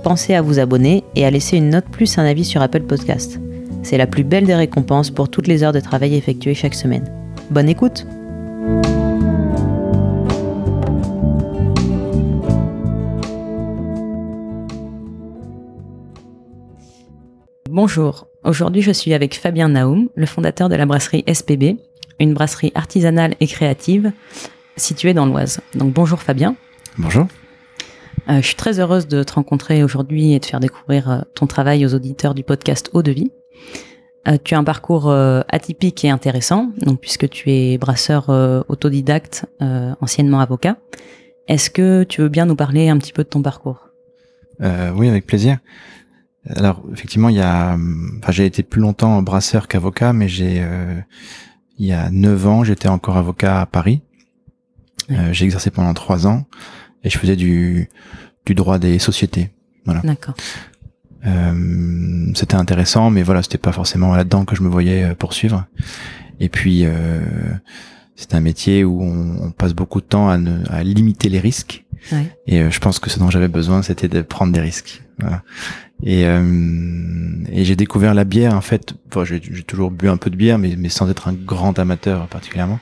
pensez à vous abonner et à laisser une note plus un avis sur Apple Podcast. C'est la plus belle des récompenses pour toutes les heures de travail effectuées chaque semaine. Bonne écoute Bonjour, aujourd'hui je suis avec Fabien Naoum, le fondateur de la brasserie SPB, une brasserie artisanale et créative située dans l'Oise. Donc bonjour Fabien. Bonjour. Euh, je suis très heureuse de te rencontrer aujourd'hui et de faire découvrir euh, ton travail aux auditeurs du podcast Eau de Vie. Euh, tu as un parcours atypique et intéressant, donc puisque tu es brasseur autodidacte, anciennement avocat. Est-ce que tu veux bien nous parler un petit peu de ton parcours? Oui, avec plaisir. Alors effectivement, il y a, enfin, j'ai été plus longtemps brasseur qu'avocat, mais j'ai, il y a neuf ans, j'étais encore avocat à Paris. j'ai exercé pendant trois ans et je faisais du, du droit des sociétés. Voilà. D'accord. Euh, c'était intéressant, mais voilà, c'était pas forcément là-dedans que je me voyais euh, poursuivre. Et puis, euh, c'est un métier où on, on, passe beaucoup de temps à, ne, à limiter les risques. Ouais. Et euh, je pense que ce dont j'avais besoin, c'était de prendre des risques. Voilà. Et, euh, et j'ai découvert la bière, en fait. Bon, j'ai toujours bu un peu de bière, mais, mais sans être un grand amateur particulièrement.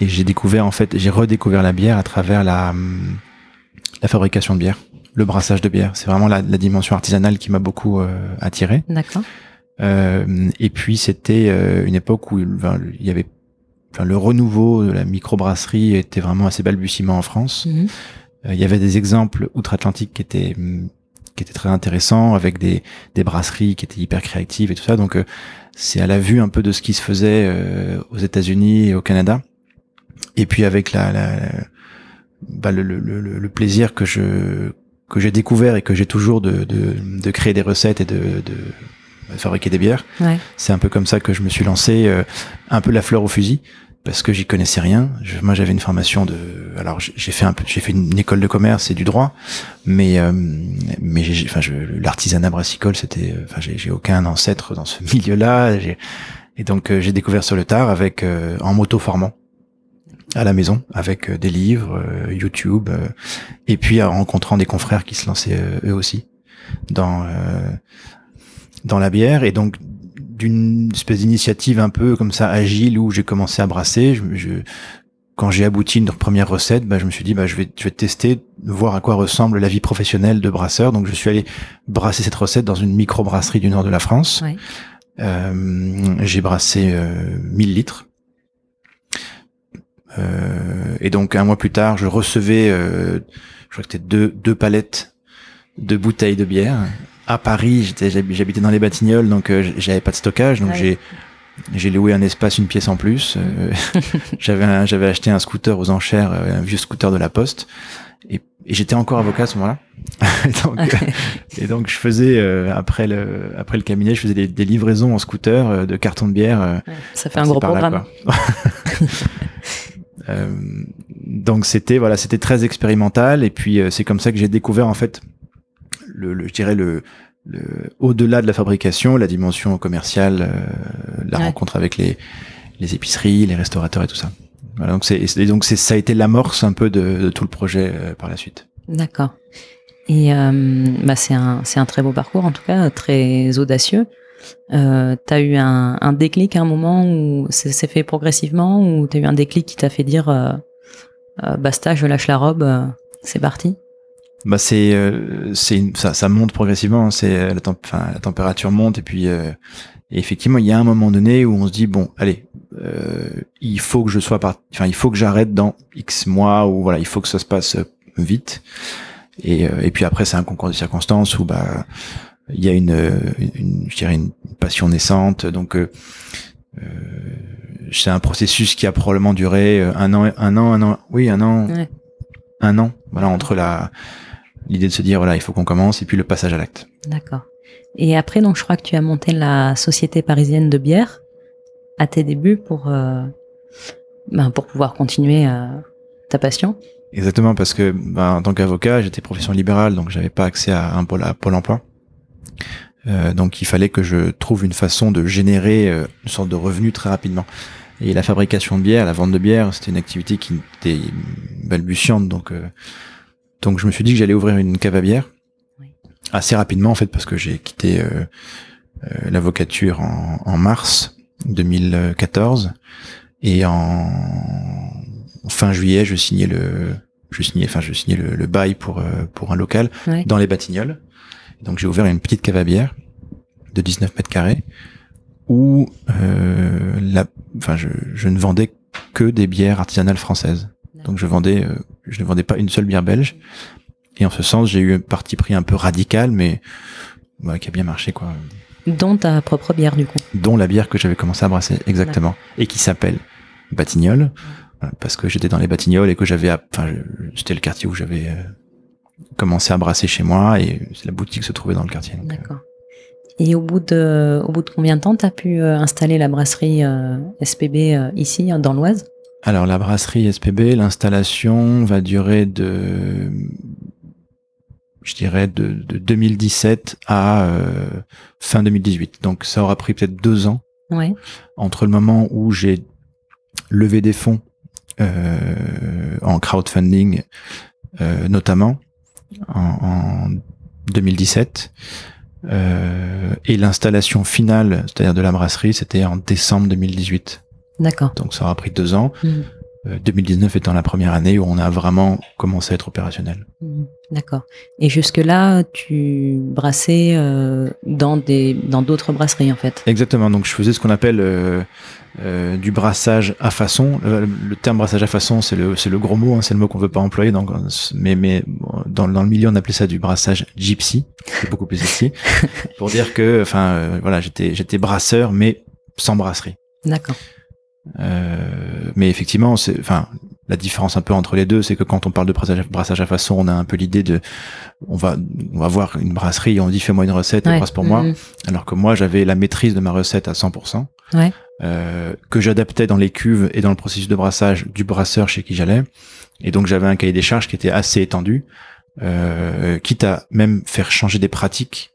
Et j'ai découvert en fait, j'ai redécouvert la bière à travers la la fabrication de bière, le brassage de bière. C'est vraiment la, la, dimension artisanale qui m'a beaucoup euh, attiré. D'accord. Euh, et puis c'était euh, une époque où il y avait, enfin, le renouveau de la microbrasserie était vraiment assez balbutiement en France. Mhm. Euh, il y avait des exemples outre-Atlantique qui étaient qui étaient très intéressants avec des des brasseries qui étaient hyper créatives et tout ça. Donc euh, c'est à la vue un peu de ce qui se faisait aux États-Unis et au Canada et puis avec la, la bah, le, le, le, le, plaisir que je que j'ai découvert et que j'ai toujours de, de, de, créer des recettes et de, de fabriquer des bières. Ouais. C'est un peu comme ça que je me suis lancé, euh, un peu la fleur au fusil, parce que j'y connaissais rien. Je, moi, j'avais une formation de, alors j'ai fait un peu, j'ai fait une école de commerce et du droit, mais euh, mais j'ai, enfin, l'artisanat brassicole, c'était, enfin, j'ai aucun ancêtre dans ce milieu-là. Et donc, euh, j'ai découvert sur le tard avec en moto formant à la maison avec euh, des livres, euh, YouTube, euh, et puis en rencontrant des confrères qui se lançaient eux aussi dans dans la bière et donc d'une espèce d'initiative un peu comme ça agile où j'ai commencé à brasser. Je, je quand j'ai abouti une première recette, bah, je me suis dit bah, je vais je vais tester, voir à quoi ressemble la vie professionnelle de brasseur. Donc je suis allé brasser cette recette dans une micro brasserie du nord de la France. Ouais. Euh, j'ai brassé 1000 litres euh, et donc un mois plus tard, je recevais, euh, je crois que c'était deux, deux palettes de bouteilles de bière. À Paris, j'habitais dans les Batignolles, donc euh, j'avais pas de stockage, donc j'ai j'ai loué un espace, une pièce en plus. Euh, j'avais j'avais acheté un scooter aux enchères, un vieux scooter de la Poste, et, et j'étais encore avocat à ce moment-là. donc, et donc je faisais après le après le cabinet, je faisais des, des livraisons en scooter de cartons de bière. Ça fait un gros programme. Euh, donc c'était voilà, c'était très expérimental et puis euh, c'est comme ça que j'ai découvert en fait le, le je dirais le, le au-delà de la fabrication, la dimension commerciale, euh, la Ouais. rencontre avec les les épiceries, les restaurateurs et tout ça. Voilà, donc c'est donc c'est ça a été l'amorce un peu de, de tout le projet euh, par la suite. D'accord. Et euh, bah c'est un, c'est un très beau parcours, en tout cas, très audacieux. Euh, t'as eu un, déclic à un moment où c'est fait progressivement, ou t'as eu un déclic qui t'a fait dire euh, euh, basta, je lâche la robe, euh, c'est parti? Bah c'est c'est ça, monte progressivement. hein. C'est la, température monte et puis et effectivement il y a un moment donné où on se dit bon allez il faut que je sois par enfin il faut que j'arrête dans X mois ou voilà il faut que ça se passe vite et et puis après c'est un concours de circonstances où bah il y a une, une je dirais une passion naissante donc euh, euh, c'est un processus qui a probablement duré euh, un an un an un an oui un an Ouais. un an voilà entre la l'idée de se dire voilà il faut qu'on commence et puis le passage à l'acte D'accord. Et après, donc, je crois que tu as monté la Société parisienne de bière à tes débuts pour, euh, ben, pour pouvoir continuer euh, ta passion. Exactement, parce que ben, en tant qu'avocat, j'étais profession libérale, donc j'avais pas accès à un pôle, à pôle emploi. Euh, donc il fallait que je trouve une façon de générer euh, une sorte de revenu très rapidement. Et la fabrication de bière, la vente de bière, c'était une activité qui était balbutiante, donc euh, donc je me suis dit que j'allais ouvrir une cave à bière. Assez rapidement en fait parce que j'ai quitté l'avocature en, en, mars 2014 et en fin juillet je signais le je signais enfin je signais le, le bail pour pour un local dans les Batignolles donc j'ai ouvert une petite cave à bière de 19 mètres carrés où euh, la, enfin je, je, ne vendais que des bières artisanales françaises. Donc je vendais, euh, je ne vendais pas une seule bière belge. Et en ce sens, j'ai eu un parti pris un peu radical, mais bah, qui a bien marché quoi. Dont ta propre bière du coup. Dont la bière que j'avais commencé à brasser exactement et qui s'appelle Batignolles parce que j'étais dans les Batignolles et que j'avais, enfin c'était le quartier où j'avais euh, commencé à brasser chez moi et la boutique se trouvait dans le quartier. Euh. D'accord. Et au bout de, au bout de combien de temps t'as pu euh, installer la brasserie euh, SPB ici dans l'Oise? Alors la brasserie SPB, l'installation va durer de, je dirais de, de 2017 à fin 2018. Donc ça aura pris peut-être deux ans ouais. entre le moment où j'ai levé des fonds en crowdfunding notamment en, 2017. Euh, et l'installation finale, c'est-à-dire de la brasserie, c'était en décembre 2018. D'accord. Donc ça aura pris deux ans. 2019 mmh. Euh, étant la première année où on a vraiment commencé à être opérationnel. Mmh. D'accord. Et jusque-là, tu brassais euh, dans des dans d'autres brasseries en fait? Exactement. Donc je faisais ce qu'on appelle euh, euh, du brassage à façon. Le, terme brassage à façon, c'est le, c'est le gros mot, hein, c'est le mot qu'on veut pas employer. Donc, mais, mais dans, dans le milieu, on appelait ça du brassage gypsy, c'est beaucoup plus sexy, pour dire que, enfin, euh, voilà, j'étais, j'étais brasseur, mais sans brasserie. D'accord. Euh, mais effectivement, c'est, enfin, la différence un peu entre les deux, c'est que quand on parle de brassage, brassage à façon, on a un peu l'idée de, on va, on va voir une brasserie et on dit fais-moi une recette et brasse pour moi. Mm-hmm. Alors que moi, j'avais la maîtrise de ma recette à 100%. Ouais. Euh, que j'adaptais dans les cuves et dans le processus de brassage du brasseur chez qui j'allais. Et donc j'avais un cahier des charges qui était assez étendu, euh, quitte à même faire changer des pratiques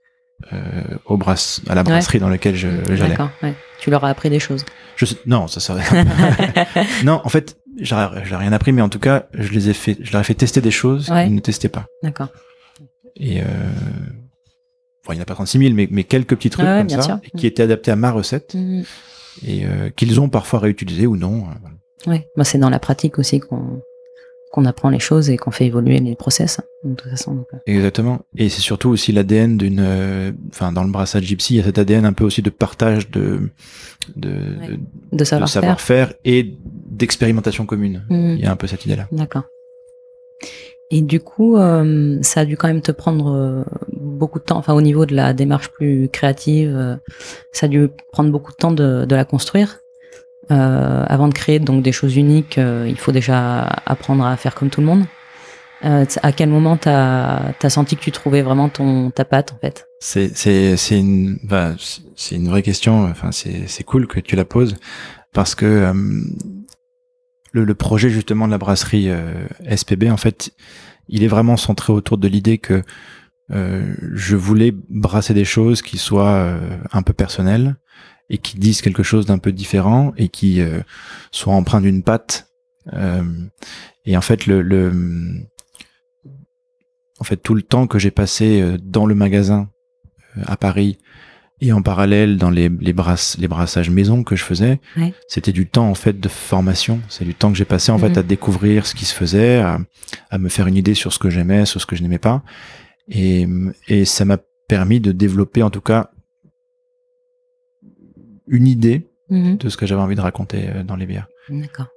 euh, au brass, à la brasserie dans laquelle j'allais. D'accord, ouais. Tu leur as appris des choses. Je sais, non, ça serait. non, en fait, j'ai rien appris, mais en tout cas, je les ai fait, je leur ai fait tester des choses qu'ils ne testaient pas. D'accord. Et euh, bon, il n'y en a pas 36 000, mais, mais quelques petits trucs comme ça, qui étaient adaptés à ma recette. Mmh et euh, qu'ils ont parfois réutilisé ou non. Euh, ouais, bah, c'est dans la pratique aussi qu'on qu'on apprend les choses et qu'on fait évoluer les process hein, de toute façon. Euh. Exactement. Et c'est surtout aussi l'ADN d'une, enfin dans le brassage gypsy, il y a cet ADN un peu aussi de partage de de, de savoir-faire et d'expérimentation commune. Mmh. Il y a un peu cette idée-là. D'accord. Et du coup, ça a dû quand même te prendre beaucoup de temps, enfin au niveau de la démarche plus créative, euh, ça a dû prendre beaucoup de temps de, la construire. Euh, avant de créer donc des choses uniques, euh, il faut déjà apprendre à faire comme tout le monde. à quel moment t'as as senti que tu trouvais vraiment ton ta patte en fait? C'est c'est c'est une bah, c'est une vraie question. Enfin c'est c'est cool que tu la poses parce que le, le, projet justement de la brasserie SPB en fait il est vraiment centré autour de l'idée que euh, je voulais brasser des choses qui soient euh, un peu personnelles et qui disent quelque chose d'un peu différent et qui euh, soient empreints d'une patte. et en fait, le, le, en fait, tout le temps que j'ai passé dans le magasin à Paris et en parallèle dans les, les, brasses, les brassages maison que je faisais, c'était du temps en fait de formation. C'est du temps que j'ai passé en fait mhm. à découvrir ce qui se faisait, à, à, me faire une idée sur ce que j'aimais, sur ce que je n'aimais pas. Et, et ça m'a permis de développer en tout cas une idée mhm. de ce que j'avais envie de raconter euh, dans les bières. D'accord.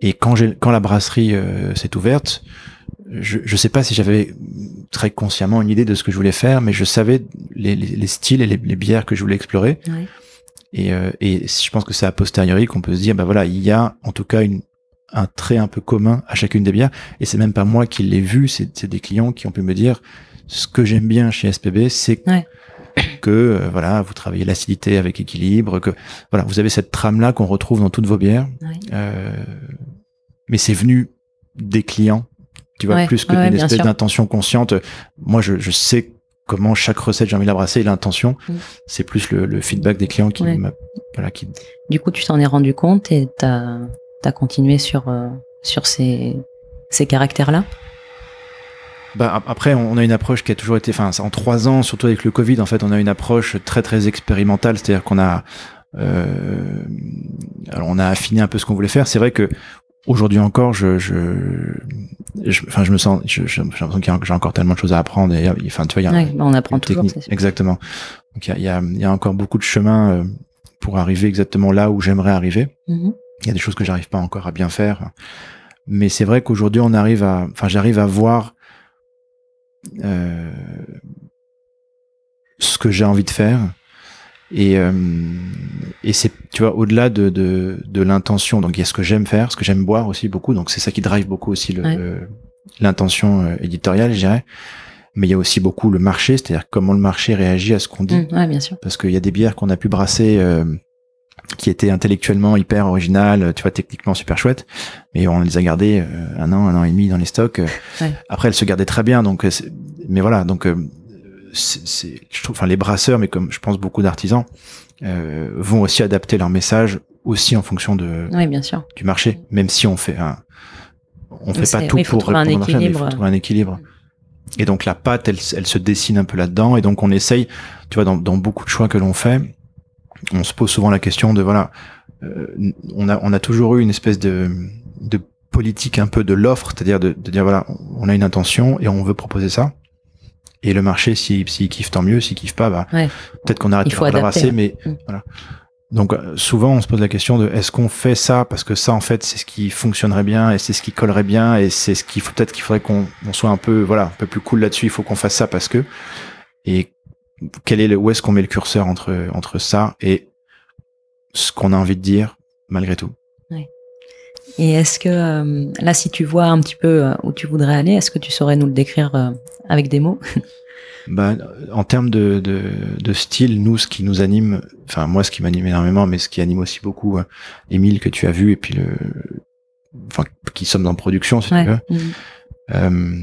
Et quand, j'ai, quand la brasserie euh, s'est ouverte, je ne sais pas si j'avais très consciemment une idée de ce que je voulais faire, mais je savais les, les, les styles et les, les, bières que je voulais explorer. Et, euh, et je pense que c'est a posteriori qu'on peut se dire, bah voilà, il y a en tout cas une, un trait un peu commun à chacune des bières. Et c'est même pas moi qui l'ai vu, c'est des clients qui ont pu me dire ce que j'aime bien chez SPB, c'est Ouais. Que euh, voilà, vous travaillez l'acidité avec équilibre, que voilà, vous avez cette trame là qu'on retrouve dans toutes vos bières. Euh, mais c'est venu des clients, tu vois, Ouais, plus que ouais, d'une espèce d'intention consciente. Moi, je, je sais comment chaque recette j'ai envie de la brasser et l'intention. Mm. C'est plus le, le feedback des clients qui Ouais. m'a, voilà, qui, Du coup, tu t'en es rendu compte et t'as as continué sur, euh, sur ces, ces caractères-là? Bah, ap- après, on a une approche qui a toujours été, enfin, en trois ans, surtout avec le Covid, en fait, on a une approche très très expérimentale, c'est-à-dire qu'on a, euh, alors on a affiné un peu ce qu'on voulait faire. C'est vrai que aujourd'hui encore, je, je, je- enfin, je me sens, j'ai l'impression que j'ai encore tellement de choses à apprendre. Et, enfin, tu vois, il y a Ouais, bah, On apprend toujours, exactement. Donc il y y, y a encore beaucoup de chemin euh, pour arriver exactement là où j'aimerais arriver. Mhm. Il y a des choses que j'arrive pas encore à bien faire. Mais c'est vrai qu'aujourd'hui, on arrive à, enfin, j'arrive à voir euh, ce que j'ai envie de faire. Et, euh, et c'est, tu vois, au-delà de, de, de l'intention. Donc, il y a ce que j'aime faire, ce que j'aime boire aussi beaucoup. Donc, c'est ça qui drive beaucoup aussi le, Ouais. le- l'intention euh, éditoriale, je dirais. Mais il y a aussi beaucoup le marché, c'est-à-dire comment le marché réagit à ce qu'on dit Mm, ouais, bien sûr. parce qu'il y a des bières qu'on a pu brasser euh, qui étaient intellectuellement hyper originales, tu vois, techniquement super chouettes, mais on les a gardées euh, un an, un an et demi dans les stocks. euh. Ouais. Après, elles se gardaient très bien, donc, euh, mais voilà, donc, c'est, je trouve, enfin, les brasseurs, mais comme je pense beaucoup d'artisans, euh, vont aussi adapter leur message aussi en fonction de Oui, bien sûr. du marché, même si on fait un, on fait pas tout pour répondre au marché, mais il faut trouver un équilibre. Et donc la pâte, elle, elle se dessine un peu là-dedans, et donc on essaye, tu vois, dans, dans beaucoup de choix que l'on fait, on se pose souvent la question de voilà, euh, on a on a toujours eu une espèce de de politique un peu de l'offre, c'est-à-dire de, de dire voilà, on a une intention et on veut proposer ça. Et le marché, s'il s'il kiffe, tant mieux. S'il kiffe pas, bah, Ouais. peut-être qu'on arrête de la adapter, brasser, ouais. mais Mm. voilà. Donc euh, souvent on se pose la question de est-ce qu'on fait ça parce que ça en fait c'est ce qui fonctionnerait bien et c'est ce qui collerait bien et c'est ce qu'il faut peut-être qu'il faudrait qu'on on soit un peu voilà un peu plus cool là-dessus il faut qu'on fasse ça parce que et quel est le où est-ce qu'on met le curseur entre entre ça et ce qu'on a envie de dire malgré tout. Et est-ce que euh, là, si tu vois un petit peu euh, où tu voudrais aller, est-ce que tu saurais nous le décrire euh, avec des mots? Bah, en termes de, de, de style, nous, ce qui nous anime, enfin moi, ce qui m'anime énormément, mais ce qui anime aussi beaucoup Émile que tu as vu et puis le, enfin qui sommes en production, si tu veux, euh,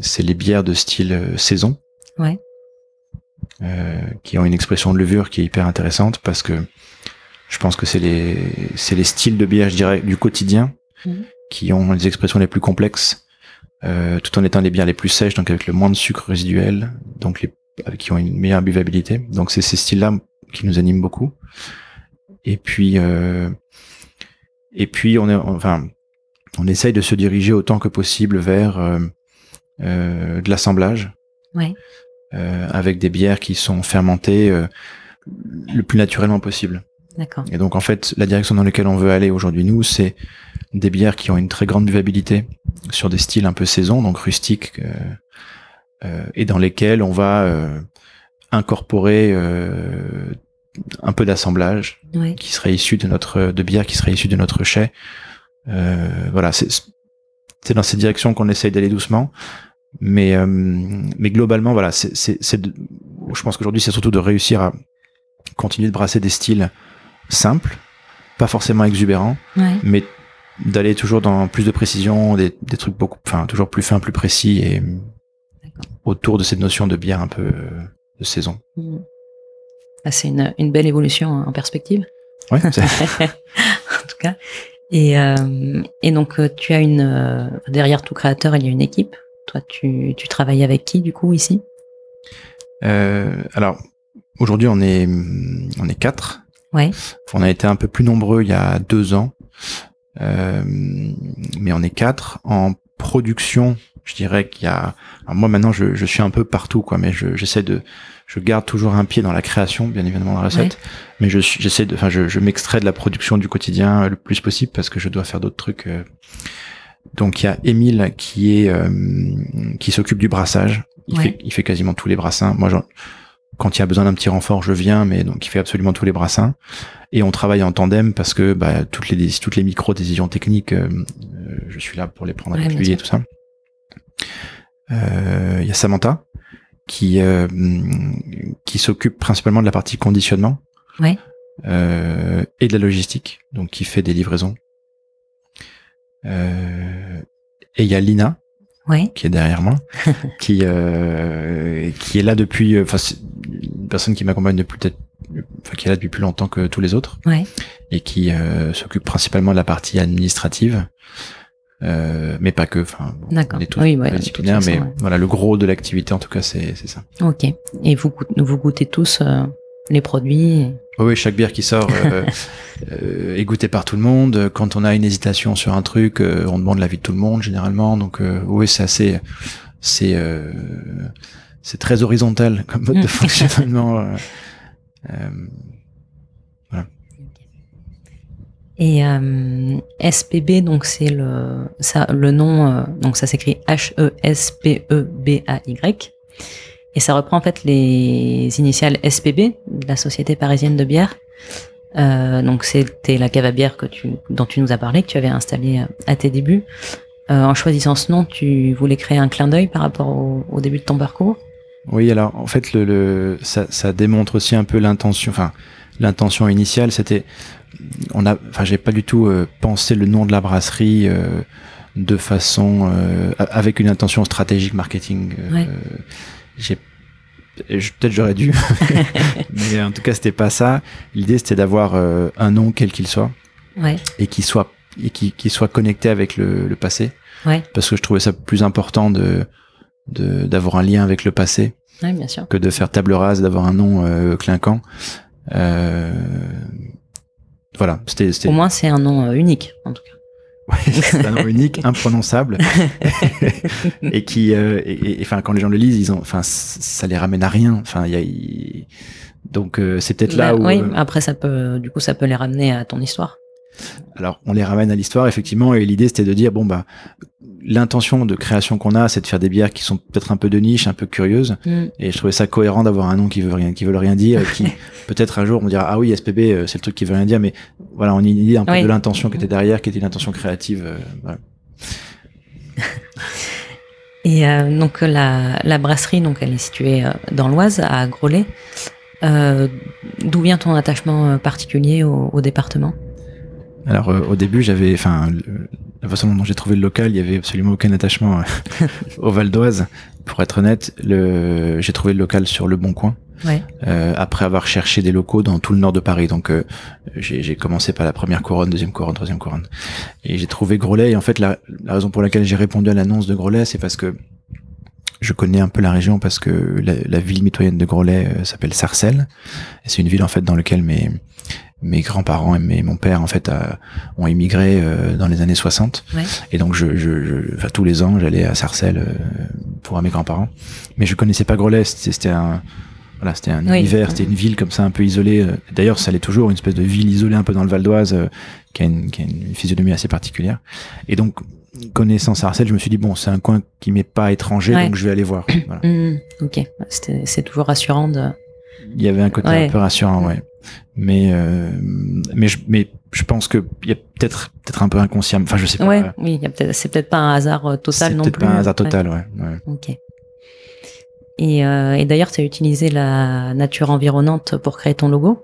c'est les bières de style saison, Ouais. Euh, qui ont une expression de levure qui est hyper intéressante parce que je pense que c'est les c'est les styles de bière, je dirais, du quotidien Mhm. qui ont les expressions les plus complexes, euh, tout en étant les bières les plus sèches, donc avec le moins de sucre résiduel, donc les avec- qui ont une meilleure buvabilité. Donc c'est ces styles-là qui nous animent beaucoup. Et puis euh, et puis on est enfin on essaye de se diriger autant que possible vers euh, euh, de l'assemblage Ouais. Euh, avec des bières qui sont fermentées euh, le plus naturellement possible. D'accord. Et donc en fait, la direction dans laquelle on veut aller aujourd'hui nous, c'est des bières qui ont une très grande buvabilité sur des styles un peu saison, donc rustiques, euh, euh, et dans lesquels on va euh, incorporer euh, un peu d'assemblage Ouais. qui serait issu de notre de bière qui serait issu de notre chai. Euh, voilà, c'est c'est dans cette direction qu'on essaye d'aller doucement, mais euh, mais globalement voilà, c'est c'est c'est de- je pense qu'aujourd'hui c'est surtout de réussir à continuer de brasser des styles simples, pas forcément exubérants, Ouais. mais d'aller toujours dans plus de précision, des, des trucs beaucoup, enfin toujours plus fins, plus précis et autour de cette notion de bière un peu euh, de saison. Mhm. Ah, c'est une, une belle évolution hein, en perspective. C'est- en tout cas. Et, euh, et donc, euh, tu as une. euh, derrière tout créateur, il y a une équipe. Toi, tu, tu travailles avec qui, du coup, ici? Euh, alors aujourd'hui on est on est quatre. Ouais. On a été un peu plus nombreux il y a deux ans, Euh, mais on est quatre en production. Je dirais qu'il y a. alors moi maintenant je, je suis un peu partout quoi, mais je- j'essaie de je garde toujours un pied dans la création, bien évidemment, de la recette, mais je j'essaie de, enfin, je, je m'extrais de la production du quotidien le plus possible parce que je dois faire d'autres trucs. euh. Donc il y a Émile qui est euh, qui s'occupe du brassage. Il Ouais. fait il fait quasiment tous les brassins. Moi, quand il y a besoin d'un petit renfort, je viens, mais donc il fait absolument tous les brassins. Et on travaille en tandem parce que bah, toutes les toutes les micro décisions techniques, euh, euh, je suis là pour les prendre avec lui et tout ça. Euh, Il y a Samantha qui qui s'occupe principalement de la partie conditionnement Ouais. et de la logistique, donc qui fait des livraisons. Et il y a Lina, Ouais. qui est derrière moi, qui euh, qui est là depuis, enfin c'est une personne qui m'accompagne depuis peut-être, enfin qui est là depuis plus longtemps que tous les autres, Ouais. et qui euh, s'occupe principalement de la partie administrative, euh, mais pas que. Enfin, on est tous Oui, ouais, disciplinaires, mais ouais. voilà, le gros de l'activité en tout cas, c'est c'est ça. Ok. Et vous, vous goûtez tous euh, les produits Oui, oui, chaque bière qui sort euh, euh, est goûtée par tout le monde. Quand on a une hésitation sur un truc, euh, on demande l'avis de tout le monde généralement. Donc oui, c'est assez, c'est c'est très horizontal comme mode de fonctionnement. Et SPB, donc c'est le, ça, le nom, donc ça s'écrit E H-E-S-P-E-B-A-Y. Et ça reprend en fait les initiales SPB, de la Société Parisienne de Bière. Euh, donc c'était la cave à bière que tu, dont tu nous as parlé, que tu avais installée euh, à tes débuts. Euh, en choisissant ce nom, tu voulais créer un clin d'œil par rapport au, au début de ton parcours? Oui, alors en fait, le, le ça, ça démontre aussi un peu l'intention. Enfin, l'intention initiale, c'était, on a, enfin, j'ai pas du tout euh, pensé le nom de la brasserie euh, de façon euh, avec une intention stratégique marketing. Ouais. J'ai peut-être j'aurais dû, mais en tout cas, c'était pas ça. L'idée, c'était d'avoir euh, un nom quel qu'il soit Ouais, et qui soit et qui, qui soit connecté avec le, le passé, ouais, parce que je trouvais ça plus important de de- d'avoir un lien avec le passé ouais, bien sûr. que de faire table rase, d'avoir un nom euh, clinquant. Euh, voilà, c'était c'était Au moins, c'est un nom euh, unique, en tout cas. C'est un nom unique, imprononçable, et qui, euh, et, enfin, quand les gens le lisent, ils ont, enfin, ça les ramène à rien. Enfin, il y a, il- donc euh, c'est peut-être là Bah, où, oui, euh, après, ça peut, du coup, ça peut les ramener à ton histoire. Alors on les ramène à l'histoire effectivement, et l'idée c'était de dire bon bah l'intention de création qu'on a, c'est de faire des bières qui sont peut-être un peu de niche, un peu curieuses. Mm. Et je trouvais ça cohérent d'avoir un nom qui veut rien, qui veut rien dire, qui peut-être un jour on dira ah oui SPB euh, c'est le truc qui veut rien dire, mais voilà on a une idée un peu Oui. de l'intention qui était derrière, qui était une intention créative. euh, voilà. Et euh, donc la, la brasserie, donc elle est située dans l'Oise, à Groslay. Euh, D'où vient ton attachement particulier au, au département? Alors euh, au début j'avais, enfin la façon dont j'ai trouvé le local, il y avait absolument aucun attachement euh, au Val d'Oise. Pour être honnête, le, j'ai trouvé le local sur le Bon Coin. Ouais. euh, après avoir cherché des locaux dans tout le nord de Paris. Donc euh, j'ai j'ai commencé par la première couronne, deuxième couronne, troisième couronne. Et j'ai trouvé Groslay. Et en fait, la, la raison pour laquelle j'ai répondu à l'annonce de Groslay, c'est parce que je connais un peu la région parce que la, la ville mitoyenne de Groslay euh, s'appelle Sarcelles. Et c'est une ville en fait dans laquelle mes mes grands-parents et mes, mon père en fait a- ont immigré euh, dans les années 60 Ouais. et donc je, je, je enfin, tous les ans j'allais à Sarcelles euh, pour voir mes grands-parents mais je connaissais pas Groslay c'était un voilà c'était un Oui. univers c'était une ville comme ça un peu isolée euh. d'ailleurs ça l'est toujours une espèce de ville isolée un peu dans le Val d'Oise euh, qui a une qui a une physionomie assez particulière et donc connaissant Sarcelles je me suis dit bon c'est un coin qui m'est pas étranger Ouais. donc je vais aller voir voilà. Mm, ok, c'est toujours rassurant de. Il y avait un côté Ouais. un peu rassurant ouais mais euh, mais je mais je pense que il y a peut-être peut-être un peu inconscient enfin je sais pas Ouais, oui, peut-être, c'est peut-être pas un hasard euh, total c'est non peut-être plus. pas un hasard total ouais, ouais. Ok. Et, euh, et d'ailleurs, tu as utilisé la nature environnante pour créer ton logo.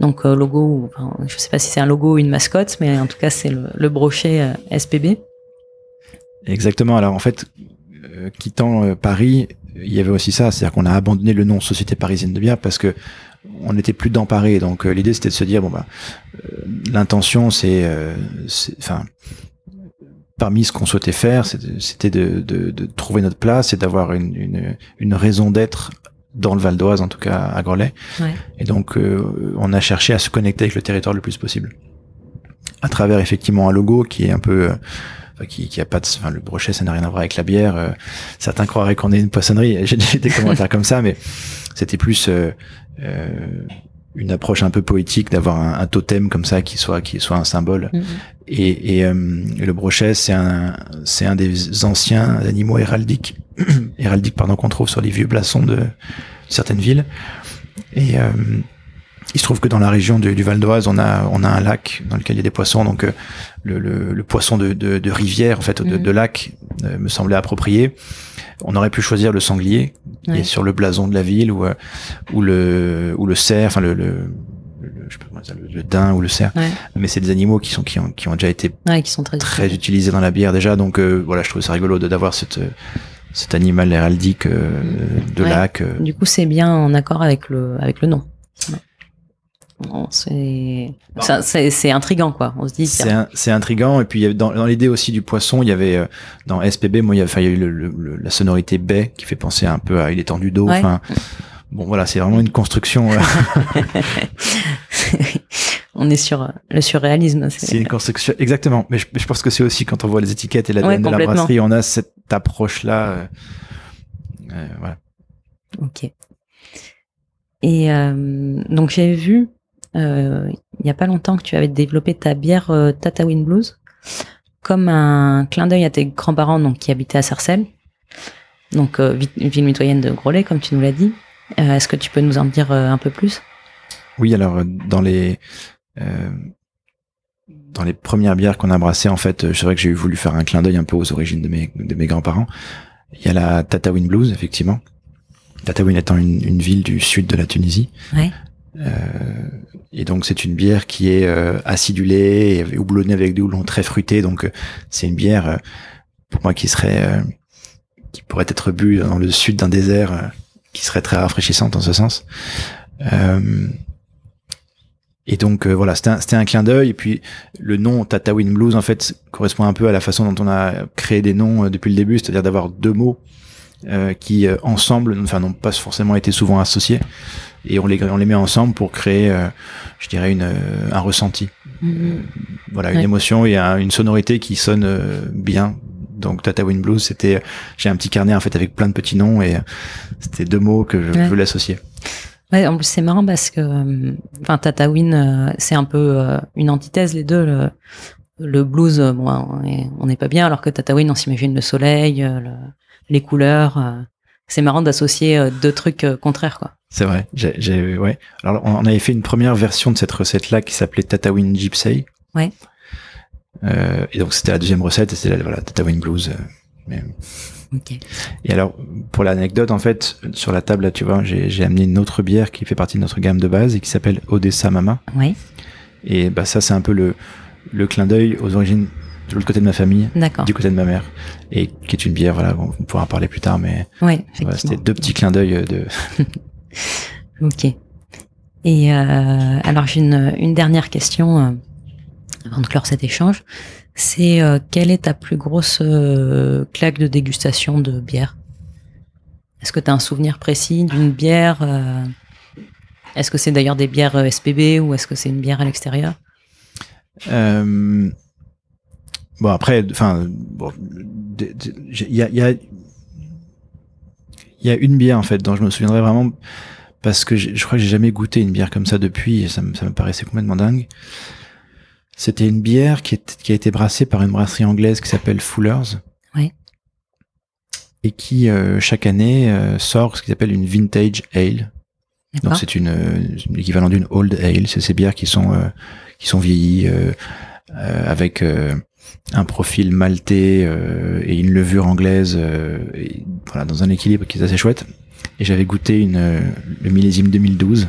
Donc, logo, je sais pas si c'est un logo ou une mascotte, mais en tout cas, c'est le, le brochet SPB. Exactement. Alors en fait, quittant Paris, il y avait aussi ça, c'est-à-dire qu'on a abandonné le nom Société Parisienne de bière parce que on n'était plus Paris. Donc euh, l'idée c'était de se dire bon bah euh, l'intention c'est, euh, c'est- enfin parmi ce qu'on souhaitait faire, c'était de, de, de trouver notre place et d'avoir une, une, une raison d'être dans le Val d'Oise, en tout cas à Groslay. Ouais. Et donc, euh, on a cherché à se connecter avec le territoire le plus possible. À travers effectivement un logo qui est un peu, euh, enfin, qui, qui a pas de, enfin, le brochet, ça n'a rien à voir avec la bière. euh, certains croiraient qu'on est une poissonnerie. J'ai des commentaires comme ça, mais c'était plus euh, euh, une approche un peu poétique d'avoir un, un totem comme ça qui soit, qui soit un symbole. Mhm. Et, et, euh, le brochet, c'est un, c'est un des anciens animaux héraldiques, héraldiques pardon, qu'on trouve sur les vieux blasons de, de certaines villes. Et euh, il se trouve que dans la région du, du Val d'Oise, on a, on a un lac dans lequel il y a des poissons. Donc euh, le, le, le poisson de, de, de rivière, en fait, de, Mhm. de lac, euh, me semblait approprié. on aurait pu choisir le sanglier qui Ouais. est sur le blason de la ville ou euh, ou le ou le cerf, enfin le, le, le- je sais pas comment le, le daim ou le cerf. Ouais. Mais c'est des animaux qui sont qui ont qui ont déjà été Ouais, qui sont très. très utilisés dans la bière déjà. Donc euh, voilà, je trouve ça rigolo de d'avoir cette cet animal héraldique euh, de Ouais. lac. euh. Du coup, c'est bien en accord avec le, avec le nom. C'est, ça- c'est, c'est intriguant, quoi. On se dit, C'est intriguant et puis avait dans, dans l'idée aussi du poisson, il y avait euh, dans SPB, moi il y a, enfin, il y a eu le- le- le- la sonorité baie qui fait penser un peu à il étendu d'eau. Ouais. Enfin, bon voilà, c'est vraiment une construction. euh, on est sur le surréalisme. c'est une construction exactement. Mais je, je pense que c'est aussi quand on voit les étiquettes et la Ouais, de la brasserie, on a cette approche là. voilà. Ok. Et euh, donc j'ai vu euh, il y a pas longtemps que tu avais développé ta bière euh, Tatawin Blues comme un clin d'œil à tes grands-parents donc qui habitaient à Sarcelles, donc euh, vi- ville mitoyenne de Groslay comme tu nous l'as dit. Euh, Est-ce que tu peux nous en dire euh, un peu plus? Oui, alors euh, dans les euh, dans les premières bières qu'on a brassées, en fait, euh, c'est vrai que j'ai voulu faire un clin d'œil un peu aux origines de mes de mes grands-parents. Il y a la Tatawin Blues, effectivement. Tatawin étant une, une ville du sud de la Tunisie. Ouais. Euh, et donc c'est une bière qui est euh, acidulée et houblonnée avec des houblons très fruités. Donc euh, c'est une bière pour moi qui serait qui pourrait être bu dans le sud d'un désert, qui serait très rafraîchissante en ce sens. Et donc voilà, c'était un, clin d'œil. Et puis le nom Tatawin Blues en fait correspond un peu à la façon dont on a créé des noms depuis le début, c'est-à-dire d'avoir deux mots euh, qui ensemble, enfin n'ont pas forcément été souvent associés, et on les on les met ensemble pour créer, euh, je dirais une euh, un ressenti, Mhm. voilà une Ouais. émotion et un- une sonorité qui sonne euh, bien. Donc Tatawin Blues, c'était j'ai un petit carnet en fait avec plein de petits noms et euh, c'était deux mots que je Ouais. voulais associer. Ouais, en plus c'est marrant parce que, euh, enfin, Tatawin, euh, c'est un peu euh, une antithèse les deux. Le, le blues, euh, bon, on est- on n'est pas bien, alors que Tatawin, on s'imagine le soleil, euh, le- les couleurs. C'est marrant d'associer euh, deux trucs euh, contraires, quoi. C'est vrai. J'ai, ouais. Alors, on avait fait une première version de cette recette-là qui s'appelait Tatawin Gypsy. Ouais. Euh, et donc, c'était la deuxième recette et c'était la voilà, Tatawin Blues. mais-. Et alors, pour l'anecdote, en fait, sur la table, là, tu vois, j'ai, j'ai amené une autre bière qui fait partie de notre gamme de base et qui s'appelle Odessa Mama. Oui, Et bah, ça, c'est un peu le, le clin d'œil aux origines de l'autre côté de ma famille, du côté de ma mère, et qui est une bière, voilà, on pourra en parler plus tard, mais voilà, c'était deux petits clins d'œil euh, de, Ok. Et euh, alors j'ai une, une dernière question euh, avant de clore cet échange. C'est euh, quelle est ta plus grosse claque de dégustation de bière? Est-ce que tu as un souvenir précis d'une bière Est-ce que c'est d'ailleurs des bières SPB ou est-ce que c'est une bière à l'extérieur? Euh, bon après, enfin, bon, il y a, il y a, il y a une bière en fait dont je me souviendrai vraiment parce que je crois que j'ai jamais goûté une bière comme ça depuis et ça, me- ça me paraissait complètement dingue. C'était une bière qui, est- qui a été brassée par une brasserie anglaise qui s'appelle Fuller's. Ouais. Et qui euh, chaque année euh, sort ce qu'ils appellent une vintage ale. Donc c'est une euh, l'équivalent d'une old ale, c'est ces bières qui sont qui sont vieillies avec un profil maltais euh, et une levure anglaise, euh, et, voilà dans un équilibre qui est assez chouette. Et j'avais goûté une euh, le millésime 2012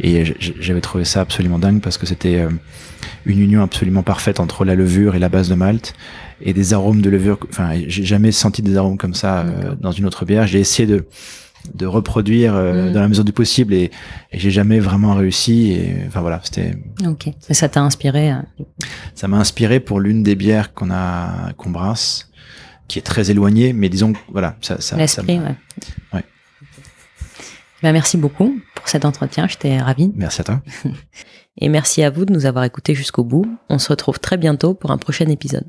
et j'avais trouvé ça absolument dingue parce que c'était euh, une union absolument parfaite entre la levure et la base de malt et des arômes de levure. Enfin, j'ai jamais senti des arômes comme ça euh, dans une autre bière. J'ai essayé de de reproduire euh, Mm. dans la mesure du possible et, et j'ai jamais vraiment réussi. Et enfin voilà, c'était Ok. Et ça t'a inspiré euh, ça m'a inspiré pour l'une des bières qu'on a qu'on brasse, qui est très éloignée, mais disons que, voilà, ça, ça, l'esprit. Ouais. Ben, merci beaucoup pour cet entretien. J'étais ravie. Merci à toi. Et merci à vous de nous avoir écoutés jusqu'au bout. On se retrouve très bientôt pour un prochain épisode.